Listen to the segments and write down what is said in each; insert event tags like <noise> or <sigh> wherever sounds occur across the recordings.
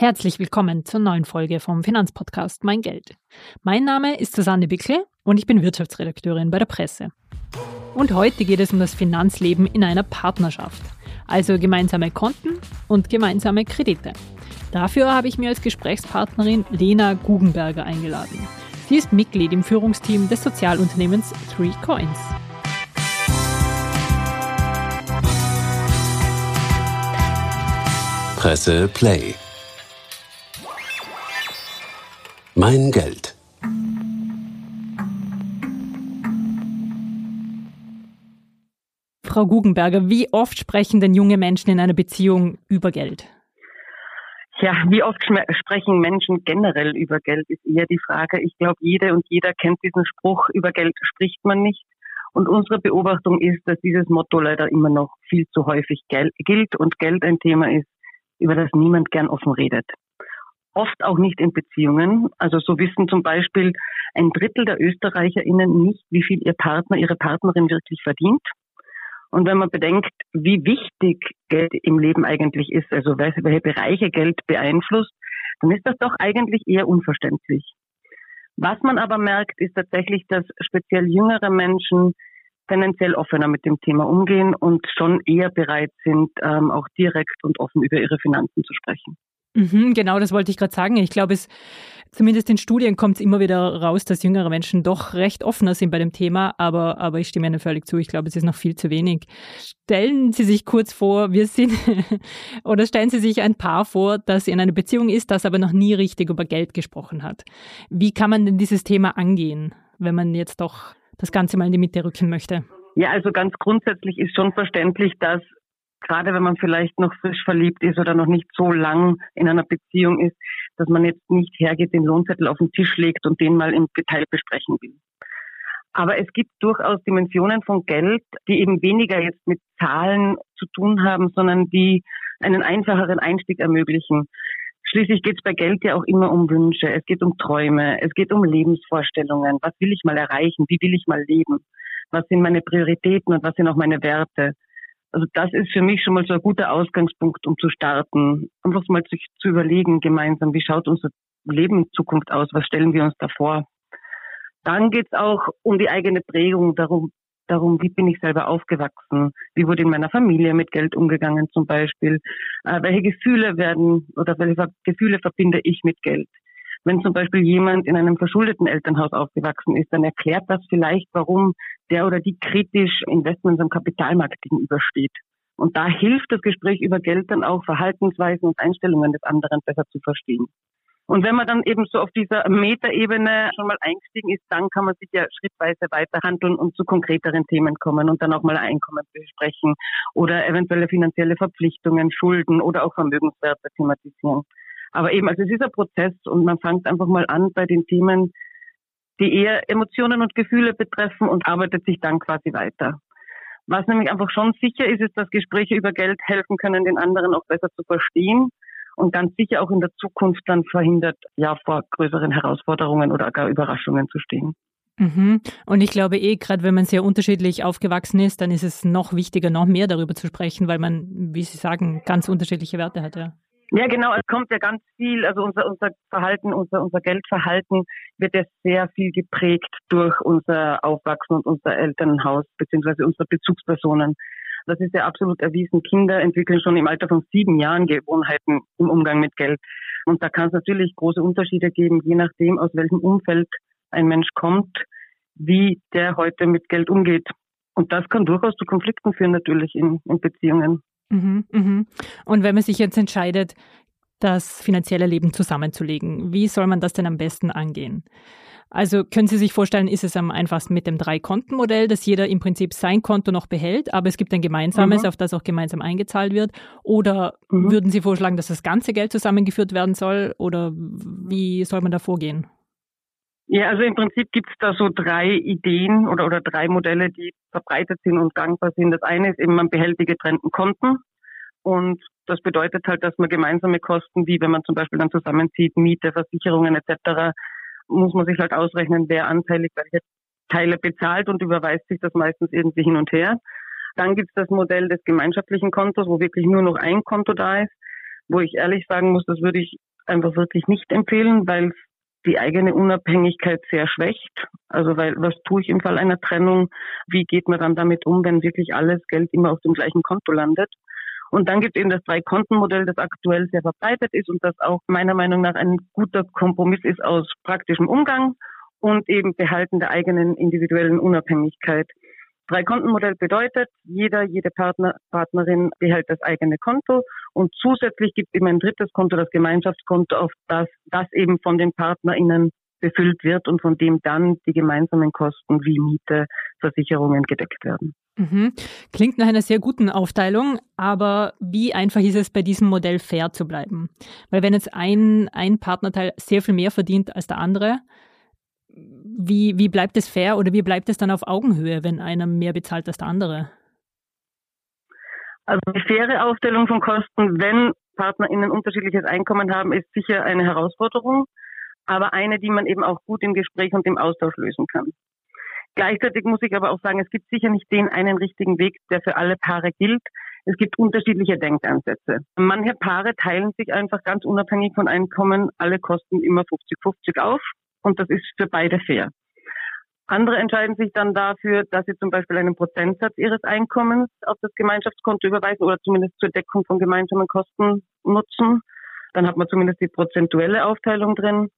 Herzlich willkommen zur neuen Folge vom Finanzpodcast Mein Geld. Mein Name ist Susanne Bickel und ich bin Wirtschaftsredakteurin bei der Presse. Und heute geht es um das Finanzleben in einer Partnerschaft, also gemeinsame Konten und gemeinsame Kredite. Dafür habe ich mir als Gesprächspartnerin Lena Guggenberger eingeladen. Sie ist Mitglied im Führungsteam des Sozialunternehmens Three Coins. Presse Play Mein Geld. Frau Guggenberger, wie oft sprechen denn junge Menschen in einer Beziehung über Geld? Ja, wie oft sprechen Menschen generell über Geld, ist eher die Frage. Ich glaube, jede und jeder kennt diesen Spruch, über Geld spricht man nicht. Und unsere Beobachtung ist, dass dieses Motto leider immer noch viel zu häufig gilt und Geld ein Thema ist, über das niemand gern offen redet oft auch nicht in Beziehungen. Also so wissen zum Beispiel ein Drittel der ÖsterreicherInnen nicht, wie viel ihr Partner, ihre Partnerin wirklich verdient. Und wenn man bedenkt, wie wichtig Geld im Leben eigentlich ist, also welche Bereiche Geld beeinflusst, dann ist das doch eigentlich eher unverständlich. Was man aber merkt, ist tatsächlich, dass speziell jüngere Menschen tendenziell offener mit dem Thema umgehen und schon eher bereit sind, ähm, auch direkt und offen über ihre Finanzen zu sprechen. Mhm, genau, das wollte ich gerade sagen. Ich glaube, es zumindest in Studien kommt es immer wieder raus, dass jüngere Menschen doch recht offener sind bei dem Thema, aber, aber ich stimme Ihnen völlig zu. Ich glaube, es ist noch viel zu wenig. Stellen Sie sich kurz vor, wir sind, <laughs> oder stellen Sie sich ein Paar vor, das in einer Beziehung ist, das aber noch nie richtig über Geld gesprochen hat. Wie kann man denn dieses Thema angehen, wenn man jetzt doch das Ganze mal in die Mitte rücken möchte? Ja, also ganz grundsätzlich ist schon verständlich, dass gerade wenn man vielleicht noch frisch verliebt ist oder noch nicht so lang in einer Beziehung ist, dass man jetzt nicht hergeht, den Lohnzettel auf den Tisch legt und den mal im Detail besprechen will. Aber es gibt durchaus Dimensionen von Geld, die eben weniger jetzt mit Zahlen zu tun haben, sondern die einen einfacheren Einstieg ermöglichen. Schließlich geht es bei Geld ja auch immer um Wünsche, es geht um Träume, es geht um Lebensvorstellungen. Was will ich mal erreichen? Wie will ich mal leben? Was sind meine Prioritäten und was sind auch meine Werte? Also das ist für mich schon mal so ein guter Ausgangspunkt, um zu starten. Einfach mal sich zu überlegen gemeinsam, wie schaut unser Leben in Zukunft aus, was stellen wir uns da vor. Dann geht es auch um die eigene Prägung, darum, darum, wie bin ich selber aufgewachsen, wie wurde in meiner Familie mit Geld umgegangen zum Beispiel, äh, welche Gefühle werden oder welche Gefühle verbinde ich mit Geld. Wenn zum Beispiel jemand in einem verschuldeten Elternhaus aufgewachsen ist, dann erklärt das vielleicht, warum der oder die kritisch Investments am Kapitalmarkt gegenübersteht. Und da hilft das Gespräch über Geld dann auch, Verhaltensweisen und Einstellungen des anderen besser zu verstehen. Und wenn man dann eben so auf dieser Metaebene schon mal eingestiegen ist, dann kann man sich ja schrittweise weiterhandeln und zu konkreteren Themen kommen und dann auch mal Einkommen besprechen oder eventuelle finanzielle Verpflichtungen, Schulden oder auch Vermögenswerte thematisieren. Aber eben, also es ist ein Prozess und man fängt einfach mal an bei den Themen, die eher Emotionen und Gefühle betreffen und arbeitet sich dann quasi weiter. Was nämlich einfach schon sicher ist, ist, dass Gespräche über Geld helfen können, den anderen auch besser zu verstehen und ganz sicher auch in der Zukunft dann verhindert, ja, vor größeren Herausforderungen oder gar Überraschungen zu stehen. Mhm. Und ich glaube eh, gerade wenn man sehr unterschiedlich aufgewachsen ist, dann ist es noch wichtiger, noch mehr darüber zu sprechen, weil man, wie Sie sagen, ganz unterschiedliche Werte hat, ja. Ja, genau. Es kommt ja ganz viel, also unser, unser Verhalten, unser, unser Geldverhalten wird ja sehr viel geprägt durch unser Aufwachsen und unser Elternhaus beziehungsweise unsere Bezugspersonen. Das ist ja absolut erwiesen. Kinder entwickeln schon im Alter von sieben Jahren Gewohnheiten im Umgang mit Geld. Und da kann es natürlich große Unterschiede geben, je nachdem, aus welchem Umfeld ein Mensch kommt, wie der heute mit Geld umgeht. Und das kann durchaus zu Konflikten führen, natürlich in, in Beziehungen. Mhm, mhm. Und wenn man sich jetzt entscheidet, das finanzielle Leben zusammenzulegen, wie soll man das denn am besten angehen? Also können Sie sich vorstellen, ist es am einfachsten mit dem Drei-Konten-Modell, dass jeder im Prinzip sein Konto noch behält, aber es gibt ein gemeinsames, mhm. auf das auch gemeinsam eingezahlt wird? Oder mhm. würden Sie vorschlagen, dass das ganze Geld zusammengeführt werden soll? Oder wie soll man da vorgehen? Ja, also im Prinzip gibt es da so drei Ideen oder, oder drei Modelle, die verbreitet sind und gangbar sind. Das eine ist eben, man behält die getrennten Konten. Und das bedeutet halt, dass man gemeinsame Kosten, wie wenn man zum Beispiel dann zusammenzieht, Miete, Versicherungen etc., muss man sich halt ausrechnen, wer anteilig welche Teile bezahlt und überweist sich das meistens irgendwie hin und her. Dann gibt es das Modell des gemeinschaftlichen Kontos, wo wirklich nur noch ein Konto da ist, wo ich ehrlich sagen muss, das würde ich einfach wirklich nicht empfehlen, weil die eigene Unabhängigkeit sehr schwächt. Also weil was tue ich im Fall einer Trennung? Wie geht man dann damit um, wenn wirklich alles Geld immer auf dem gleichen Konto landet? Und dann gibt es eben das Drei-Konten-Modell, das aktuell sehr verbreitet ist und das auch meiner Meinung nach ein guter Kompromiss ist aus praktischem Umgang und eben Behalten der eigenen individuellen Unabhängigkeit. Drei-Konten-Modell bedeutet, jeder, jede Partner, Partnerin behält das eigene Konto und zusätzlich gibt immer ein drittes Konto, das Gemeinschaftskonto, auf das, das eben von den PartnerInnen befüllt wird und von dem dann die gemeinsamen Kosten wie Miete, Versicherungen gedeckt werden. Mhm. Klingt nach einer sehr guten Aufteilung, aber wie einfach ist es bei diesem Modell fair zu bleiben? Weil wenn jetzt ein, ein Partnerteil sehr viel mehr verdient als der andere, wie, wie bleibt es fair oder wie bleibt es dann auf Augenhöhe, wenn einer mehr bezahlt als der andere? Also die faire Aufstellung von Kosten, wenn PartnerInnen unterschiedliches Einkommen haben, ist sicher eine Herausforderung, aber eine, die man eben auch gut im Gespräch und im Austausch lösen kann. Gleichzeitig muss ich aber auch sagen, es gibt sicher nicht den einen richtigen Weg, der für alle Paare gilt. Es gibt unterschiedliche Denkansätze. Manche Paare teilen sich einfach ganz unabhängig von Einkommen alle Kosten immer 50-50 auf und das ist für beide fair. Andere entscheiden sich dann dafür, dass sie zum Beispiel einen Prozentsatz ihres Einkommens auf das Gemeinschaftskonto überweisen oder zumindest zur Deckung von gemeinsamen Kosten nutzen. Dann hat man zumindest die prozentuelle Aufteilung drin.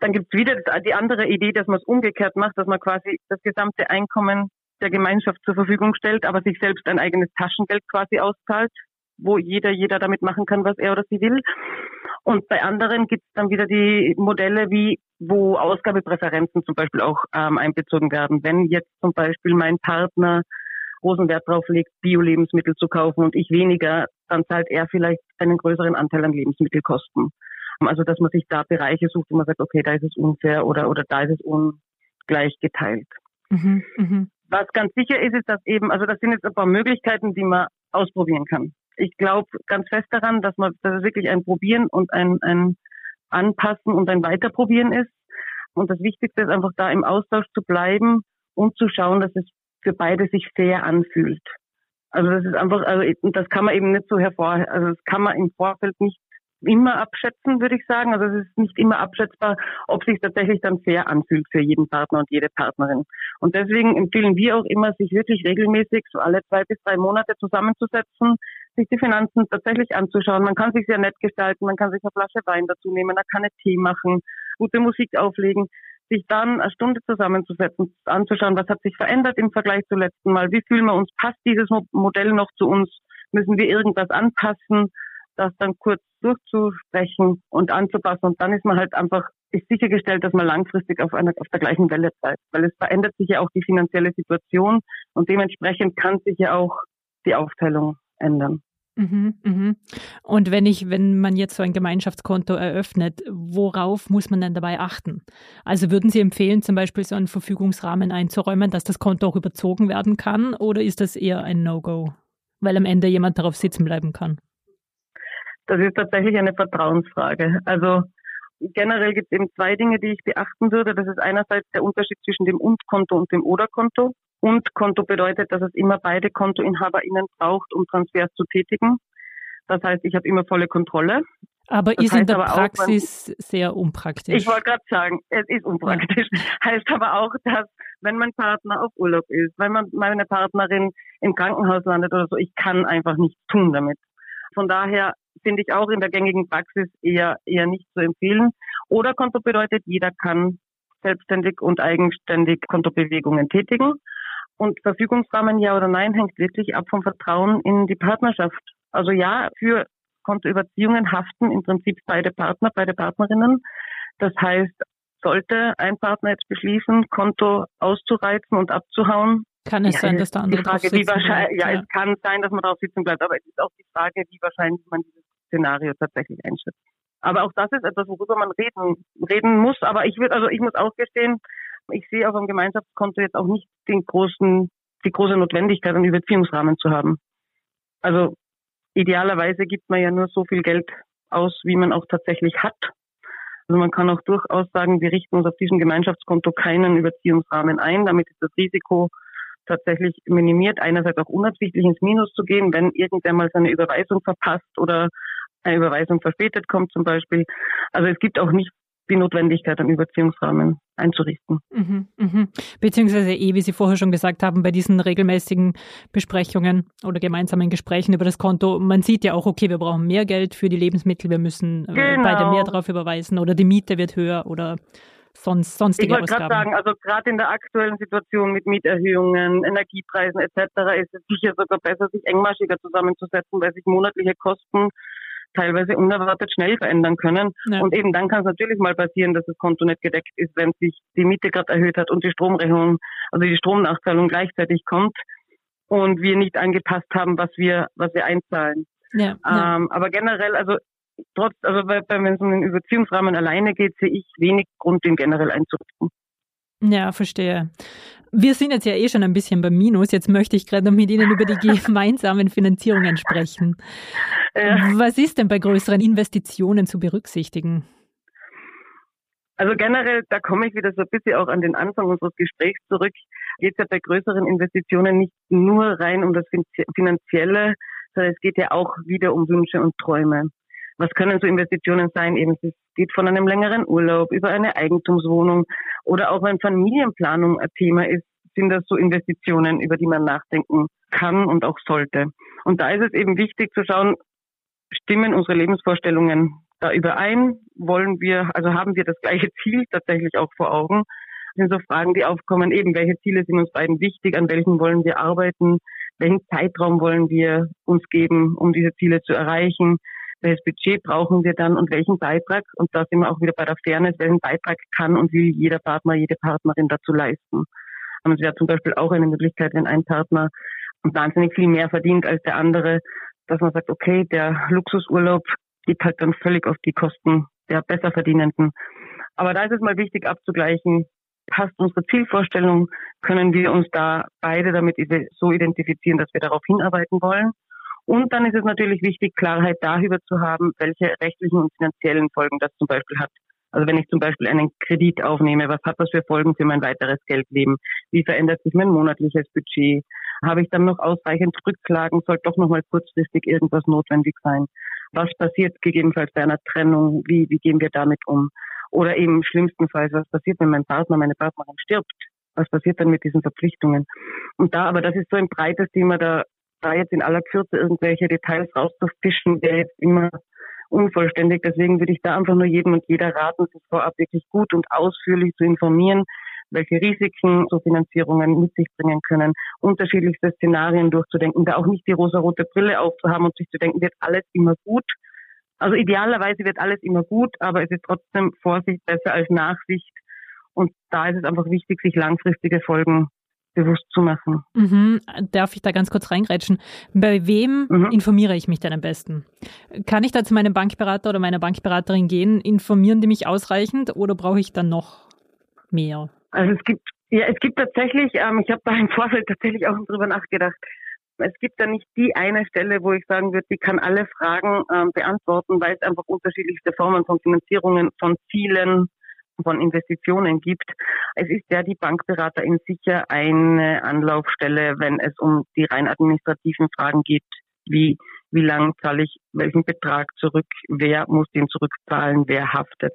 Dann gibt es wieder die andere Idee, dass man es umgekehrt macht, dass man quasi das gesamte Einkommen der Gemeinschaft zur Verfügung stellt, aber sich selbst ein eigenes Taschengeld quasi auszahlt, wo jeder, jeder damit machen kann, was er oder sie will. Und bei anderen gibt es dann wieder die Modelle, wie wo Ausgabepräferenzen zum Beispiel auch ähm, einbezogen werden. Wenn jetzt zum Beispiel mein Partner großen Wert darauf legt, Bio-Lebensmittel zu kaufen und ich weniger, dann zahlt er vielleicht einen größeren Anteil an Lebensmittelkosten. Also dass man sich da Bereiche sucht, wo man sagt, okay, da ist es unfair oder, oder da ist es ungleich geteilt. Mhm, mh. Was ganz sicher ist, ist, dass eben, also das sind jetzt ein paar Möglichkeiten, die man ausprobieren kann ich glaube ganz fest daran, dass man dass es wirklich ein Probieren und ein, ein Anpassen und ein Weiterprobieren ist. Und das Wichtigste ist einfach da im Austausch zu bleiben und zu schauen, dass es für beide sich fair anfühlt. Also das ist einfach, also das kann man eben nicht so hervor, also das kann man im Vorfeld nicht immer abschätzen, würde ich sagen. Also es ist nicht immer abschätzbar, ob sich tatsächlich dann fair anfühlt für jeden Partner und jede Partnerin. Und deswegen empfehlen wir auch immer, sich wirklich regelmäßig so alle zwei bis drei Monate zusammenzusetzen, sich die Finanzen tatsächlich anzuschauen. Man kann sich sehr nett gestalten, man kann sich eine Flasche Wein dazu nehmen, man kann einen Tee machen, gute Musik auflegen, sich dann eine Stunde zusammenzusetzen, anzuschauen, was hat sich verändert im Vergleich zum letzten Mal, wie fühlen wir uns, passt dieses Modell noch zu uns, müssen wir irgendwas anpassen, das dann kurz durchzusprechen und anzupassen und dann ist man halt einfach ist sichergestellt, dass man langfristig auf einer auf der gleichen Welle bleibt, weil es verändert sich ja auch die finanzielle Situation und dementsprechend kann sich ja auch die Aufteilung ändern. Mhm, mhm. Und wenn ich, wenn man jetzt so ein Gemeinschaftskonto eröffnet, worauf muss man denn dabei achten? Also würden Sie empfehlen, zum Beispiel so einen Verfügungsrahmen einzuräumen, dass das Konto auch überzogen werden kann, oder ist das eher ein No-Go, weil am Ende jemand darauf sitzen bleiben kann? Das ist tatsächlich eine Vertrauensfrage. Also generell gibt es eben zwei Dinge, die ich beachten würde. Das ist einerseits der Unterschied zwischen dem Und-Konto und dem Oder-Konto. Und-Konto bedeutet, dass es immer beide KontoinhaberInnen braucht, um Transfers zu tätigen. Das heißt, ich habe immer volle Kontrolle. Aber das ist in der Praxis auch, sehr unpraktisch. Ich wollte gerade sagen, es ist unpraktisch. Ja. <laughs> Heißt aber auch, dass wenn mein Partner auf Urlaub ist, wenn man, meine Partnerin im Krankenhaus landet oder so, ich kann einfach nichts tun damit. Von daher finde ich auch in der gängigen Praxis eher, eher nicht zu empfehlen. Oder Konto bedeutet, jeder kann selbstständig und eigenständig Kontobewegungen tätigen. Und Verfügungsrahmen ja oder nein hängt wirklich ab vom Vertrauen in die Partnerschaft. Also ja, für Kontoüberziehungen haften im Prinzip beide Partner, beide Partnerinnen. Das heißt, sollte ein Partner jetzt beschließen, Konto auszureizen und abzuhauen, kann es ja, sein, dass der andere die Frage, wie wahrscheinlich, ja, ja, es kann sein, dass man darauf sitzen bleibt, aber es ist auch die Frage, wie wahrscheinlich man dieses Szenario tatsächlich einschätzt. Aber auch das ist etwas, worüber man reden, reden muss. Aber ich würde, also ich muss auch gestehen, ich sehe auf dem Gemeinschaftskonto jetzt auch nicht den großen, die große Notwendigkeit, einen Überziehungsrahmen zu haben. Also idealerweise gibt man ja nur so viel Geld aus, wie man auch tatsächlich hat. Also man kann auch durchaus sagen, wir richten uns auf diesem Gemeinschaftskonto keinen Überziehungsrahmen ein. Damit ist das Risiko tatsächlich minimiert, einerseits auch unabsichtlich ins Minus zu gehen, wenn irgendwer mal seine Überweisung verpasst oder eine Überweisung verspätet kommt zum Beispiel. Also es gibt auch nicht die Notwendigkeit, einen Überziehungsrahmen einzurichten. Mhm, mhm. Beziehungsweise eh, wie Sie vorher schon gesagt haben, bei diesen regelmäßigen Besprechungen oder gemeinsamen Gesprächen über das Konto, man sieht ja auch, okay, wir brauchen mehr Geld für die Lebensmittel, wir müssen äh, genau. beide mehr drauf überweisen oder die Miete wird höher oder sonst, sonstige ich wollte gerade sagen, also gerade in der aktuellen Situation mit Mieterhöhungen, Energiepreisen etc. ist es sicher sogar besser, sich engmaschiger zusammenzusetzen, weil sich monatliche Kosten teilweise unerwartet schnell verändern können. Ja. Und eben dann kann es natürlich mal passieren, dass das Konto nicht gedeckt ist, wenn sich die Miete gerade erhöht hat und die Stromrechnung, also die Stromnachzahlung gleichzeitig kommt und wir nicht angepasst haben, was wir, was wir einzahlen. Ja, ja. Ähm, aber generell, also trotz, also wenn es um den Überziehungsrahmen alleine geht, sehe ich wenig Grund, den generell einzurichten. Ja, verstehe. Wir sind jetzt ja eh schon ein bisschen beim Minus. Jetzt möchte ich gerade noch mit Ihnen über die <laughs> gemeinsamen Finanzierungen sprechen. Ja. Was ist denn bei größeren Investitionen zu berücksichtigen? Also generell, da komme ich wieder so ein bisschen auch an den Anfang unseres Gesprächs zurück, geht es ja bei größeren Investitionen nicht nur rein um das Finanzielle, sondern es geht ja auch wieder um Wünsche und Träume. Was können so Investitionen sein? Eben, es geht von einem längeren Urlaub über eine Eigentumswohnung oder auch wenn Familienplanung ein Thema ist, sind das so Investitionen, über die man nachdenken kann und auch sollte. Und da ist es eben wichtig zu schauen, stimmen unsere Lebensvorstellungen da überein? Wollen wir, also haben wir das gleiche Ziel tatsächlich auch vor Augen? Das sind so Fragen, die aufkommen, eben welche Ziele sind uns beiden wichtig, an welchen wollen wir arbeiten, welchen Zeitraum wollen wir uns geben, um diese Ziele zu erreichen, welches Budget brauchen wir dann und welchen Beitrag, und da sind wir auch wieder bei der Fairness, welchen Beitrag kann und will jeder Partner, jede Partnerin dazu leisten. Und es wäre zum Beispiel auch eine Möglichkeit, wenn ein Partner wahnsinnig viel mehr verdient als der andere, dass man sagt, okay, der Luxusurlaub geht halt dann völlig auf die Kosten der Besserverdienenden. Aber da ist es mal wichtig abzugleichen, passt unsere Zielvorstellung, können wir uns da beide damit so identifizieren, dass wir darauf hinarbeiten wollen. Und dann ist es natürlich wichtig, Klarheit darüber zu haben, welche rechtlichen und finanziellen Folgen das zum Beispiel hat. Also wenn ich zum Beispiel einen Kredit aufnehme, was hat das für Folgen für mein weiteres Geldleben? Wie verändert sich mein monatliches Budget? Habe ich dann noch ausreichend Rücklagen? Soll doch noch mal kurzfristig irgendwas notwendig sein? Was passiert gegebenenfalls bei einer Trennung? Wie, wie gehen wir damit um? Oder eben schlimmstenfalls, was passiert, wenn mein Partner, meine Partnerin stirbt? Was passiert dann mit diesen Verpflichtungen? Und da, aber das ist so ein breites Thema, da da jetzt in aller Kürze irgendwelche Details rauszufischen, wäre jetzt immer unvollständig. Deswegen würde ich da einfach nur jedem und jeder raten, sich vorab wirklich gut und ausführlich zu informieren, welche Risiken so Finanzierungen mit sich bringen können, unterschiedlichste Szenarien durchzudenken, da auch nicht die rosarote Brille aufzuhaben und sich zu denken, wird alles immer gut. Also idealerweise wird alles immer gut, aber es ist trotzdem Vorsicht besser als Nachsicht. Und da ist es einfach wichtig, sich langfristige Folgen bewusst zu machen. Mhm. Darf ich da ganz kurz reingrätschen? Bei wem mhm. informiere ich mich denn am besten? Kann ich da zu meinem Bankberater oder meiner Bankberaterin gehen? Informieren die mich ausreichend oder brauche ich dann noch mehr? Also es gibt ja, es gibt tatsächlich, ähm, ich habe da im Vorfeld tatsächlich auch drüber nachgedacht. Es gibt da nicht die eine Stelle, wo ich sagen würde, die kann alle Fragen ähm, beantworten, weil es einfach unterschiedlichste Formen von Finanzierungen, von Zielen, von Investitionen gibt. Es ist ja die Bankberaterin sicher eine Anlaufstelle, wenn es um die rein administrativen Fragen geht, wie wie lang zahle ich welchen Betrag zurück, wer muss den zurückzahlen, wer haftet.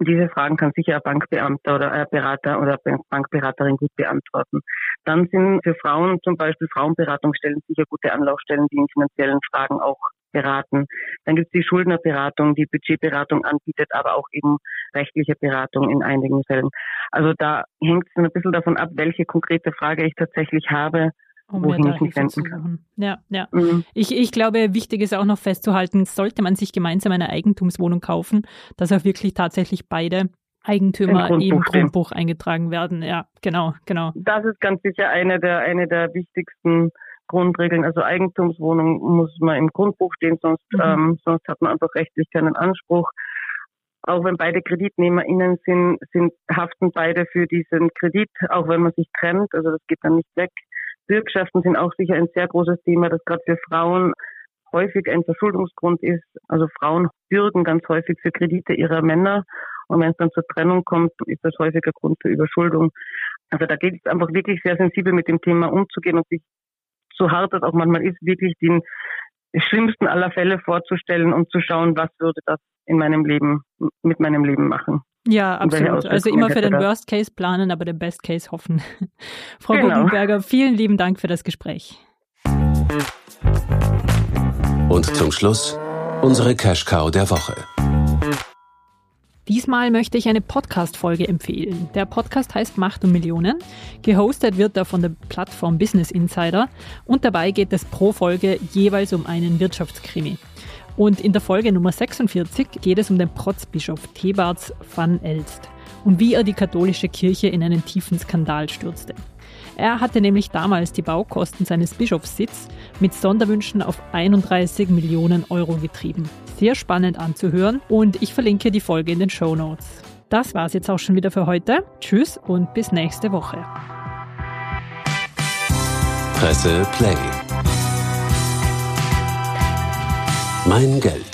Diese Fragen kann sicher ein Bankbeamter oder ein Berater oder Bankberaterin gut beantworten. Dann sind für Frauen zum Beispiel Frauenberatungsstellen sicher gute Anlaufstellen, die in finanziellen Fragen auch beraten. Dann gibt es die Schuldnerberatung, die Budgetberatung anbietet, aber auch eben rechtliche Beratung in einigen Fällen. Also da hängt es ein bisschen davon ab, welche konkrete Frage ich tatsächlich habe, um wohin ich mich wenden kann. Ja, ja. Mhm. Ich, ich glaube, wichtig ist auch noch festzuhalten, sollte man sich gemeinsam eine Eigentumswohnung kaufen, dass auch wirklich tatsächlich beide Eigentümer im Grundbuch, im Grundbuch eingetragen werden. Ja, genau, genau. Das ist ganz sicher eine der, eine der wichtigsten Grundregeln. Also Eigentumswohnung muss man im Grundbuch stehen, sonst, mhm. ähm, sonst hat man einfach rechtlich keinen Anspruch. Auch wenn beide KreditnehmerInnen sind, sind, haften beide für diesen Kredit, auch wenn man sich trennt. Also das geht dann nicht weg. Bürgschaften sind auch sicher ein sehr großes Thema, das gerade für Frauen häufig ein Verschuldungsgrund ist. Also Frauen bürgen ganz häufig für Kredite ihrer Männer. Und wenn es dann zur Trennung kommt, ist das häufiger Grund für Überschuldung. Also da geht es einfach wirklich sehr sensibel mit dem Thema umzugehen und sich so hart das auch manchmal ist, wirklich den, schlimmsten aller Fälle vorzustellen und zu schauen, was würde das in meinem Leben, mit meinem Leben machen. Ja, absolut. Also immer für den Worst Case planen, aber den Best Case hoffen. <laughs> Frau genau. Guggenberger, vielen lieben Dank für das Gespräch. Und zum Schluss unsere Cash Cow der Woche. Diesmal möchte ich eine Podcast-Folge empfehlen. Der Podcast heißt Macht und Millionen. Gehostet wird er von der Plattform Business Insider und dabei geht es pro Folge jeweils um einen Wirtschaftskrimi. Und in der Folge Nummer 46 geht es um den Protzbischof Thebarts van Elst und wie er die katholische Kirche in einen tiefen Skandal stürzte. Er hatte nämlich damals die Baukosten seines Bischofssitz mit Sonderwünschen auf 31 Millionen Euro getrieben. Sehr spannend anzuhören und ich verlinke die Folge in den Show Notes. Das war's jetzt auch schon wieder für heute. Tschüss und bis nächste Woche. Presse Play. Mein Geld.